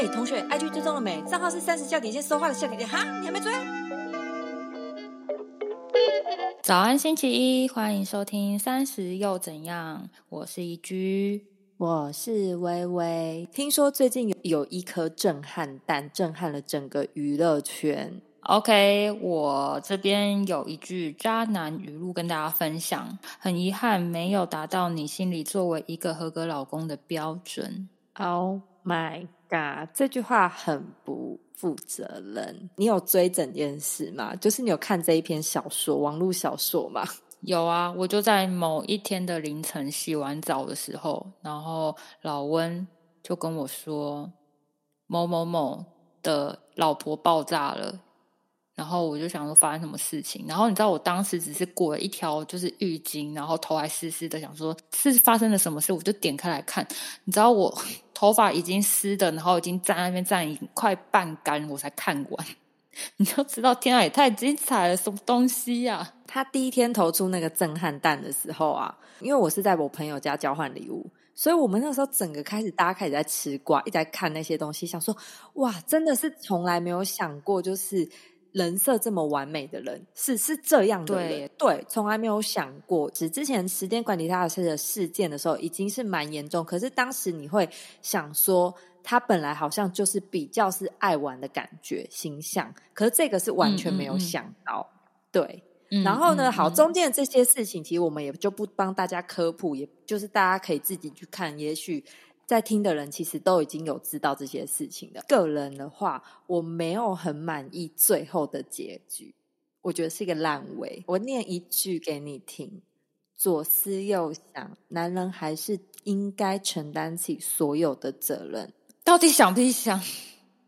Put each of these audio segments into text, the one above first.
哎，同学，IG 追踪了没？账号是三十笑点线说话的笑点点哈，你还没追？早安，星期一，欢迎收听三十又怎样？我是一居，我是微微。听说最近有有一颗震撼弹，震撼了整个娱乐圈。OK，我这边有一句渣男语录跟大家分享，很遗憾没有达到你心里作为一个合格老公的标准。Oh my！God，，这句话很不负责任。你有追整件事吗？就是你有看这一篇小说，网络小说吗？有啊，我就在某一天的凌晨洗完澡的时候，然后老温就跟我说，某某某的老婆爆炸了。然后我就想说发生什么事情，然后你知道我当时只是裹了一条就是浴巾，然后头还湿湿的，想说是发生了什么事，我就点开来看，你知道我 头发已经湿的，然后已经在那边站已经快半干，我才看完，你就知道天啊也太精彩了，什么东西呀？他第一天投出那个震撼弹的时候啊，因为我是在我朋友家交换礼物，所以我们那时候整个开始大家开始在吃瓜，一直在看那些东西，想说哇，真的是从来没有想过就是。人设这么完美的人是是这样的人，对，从来没有想过。只之前时间管理他的事件的时候，已经是蛮严重。可是当时你会想说，他本来好像就是比较是爱玩的感觉形象，可是这个是完全没有想到。对，然后呢，好，中间的这些事情，其实我们也就不帮大家科普，也就是大家可以自己去看，也许。在听的人其实都已经有知道这些事情的。个人的话，我没有很满意最后的结局，我觉得是一个烂尾。我念一句给你听：左思右想，男人还是应该承担起所有的责任。到底想不想？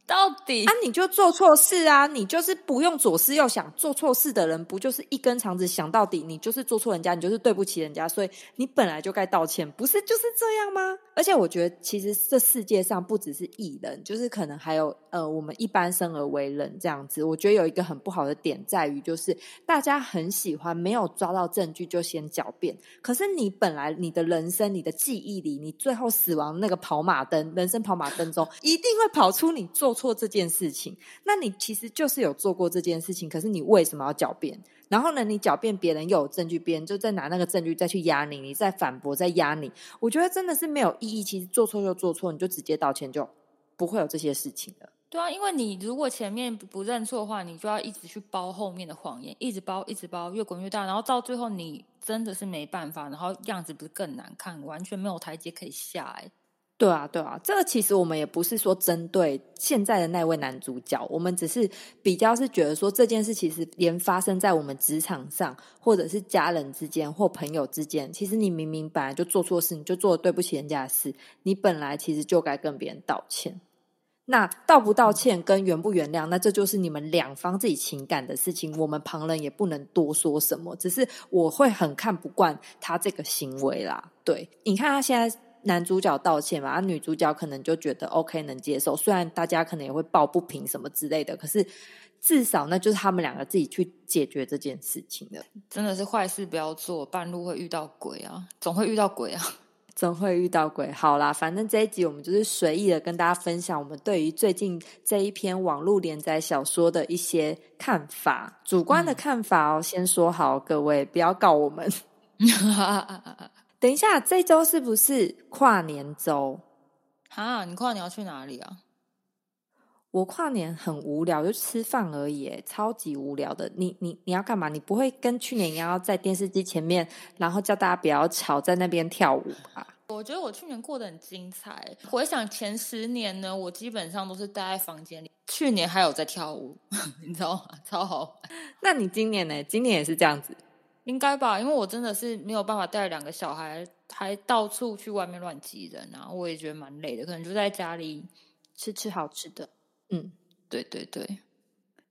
到底啊，你就做错事啊！你就是不用左思右想，做错事的人不就是一根肠子想到底？你就是做错人家，你就是对不起人家，所以你本来就该道歉，不是就是这样吗？而且我觉得，其实这世界上不只是艺人，就是可能还有呃，我们一般生而为人这样子。我觉得有一个很不好的点在于，就是大家很喜欢没有抓到证据就先狡辩。可是你本来你的人生、你的记忆里，你最后死亡那个跑马灯、人生跑马灯中，一定会跑出你做。错这件事情，那你其实就是有做过这件事情，可是你为什么要狡辩？然后呢，你狡辩别人又有证据，别人就再拿那个证据再去压你，你再反驳再压你，我觉得真的是没有意义。其实做错就做错，你就直接道歉，就不会有这些事情了。对啊，因为你如果前面不认错的话，你就要一直去包后面的谎言，一直包，一直包，越滚越大，然后到最后你真的是没办法，然后样子不是更难看，完全没有台阶可以下哎。对啊，对啊，这个其实我们也不是说针对现在的那位男主角，我们只是比较是觉得说这件事其实连发生在我们职场上，或者是家人之间或朋友之间，其实你明明本来就做错事，你就做了对不起人家的事，你本来其实就该跟别人道歉。那道不道歉跟原不原谅，那这就是你们两方自己情感的事情，我们旁人也不能多说什么。只是我会很看不惯他这个行为啦。对，你看他现在。男主角道歉嘛，啊，女主角可能就觉得 OK 能接受，虽然大家可能也会抱不平什么之类的，可是至少那就是他们两个自己去解决这件事情的。真的是坏事不要做，半路会遇到鬼啊，总会遇到鬼啊，总会遇到鬼。好啦，反正这一集我们就是随意的跟大家分享我们对于最近这一篇网络连载小说的一些看法，主观的看法哦。先说好，各位不要告我们。等一下，这周是不是跨年周？哈，你跨年要去哪里啊？我跨年很无聊，就吃饭而已，超级无聊的。你你你要干嘛？你不会跟去年一样在电视机前面，然后叫大家不要吵，在那边跳舞吧？我觉得我去年过得很精彩。回想前十年呢，我基本上都是待在房间里。去年还有在跳舞，你知道吗？超好玩。那你今年呢？今年也是这样子？应该吧，因为我真的是没有办法带两个小孩，还到处去外面乱挤人啊！我也觉得蛮累的，可能就在家里吃吃好吃的。嗯，对对对，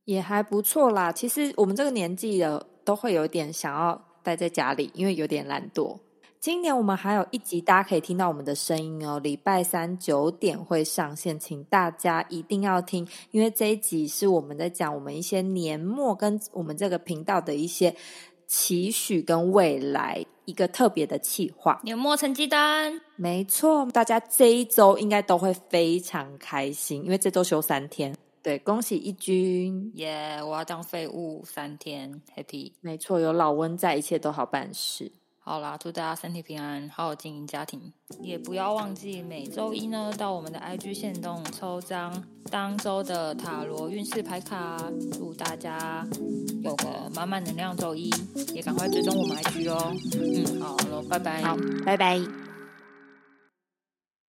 也还不错啦。其实我们这个年纪的都会有点想要待在家里，因为有点懒惰。今年我们还有一集，大家可以听到我们的声音哦。礼拜三九点会上线，请大家一定要听，因为这一集是我们在讲我们一些年末跟我们这个频道的一些。期许跟未来，一个特别的企划。年末成绩单，没错，大家这一周应该都会非常开心，因为这周休三天。对，恭喜一军，耶！我要当废物三天，happy。没错，有老温在，一切都好办事。好啦，祝大家身体平安，好好经营家庭，也不要忘记每周一呢到我们的 IG 线动抽张当周的塔罗运势牌卡，祝大家有个满满能量周一，也赶快追踪我们 IG 哦。嗯，好了，拜拜，好，拜拜。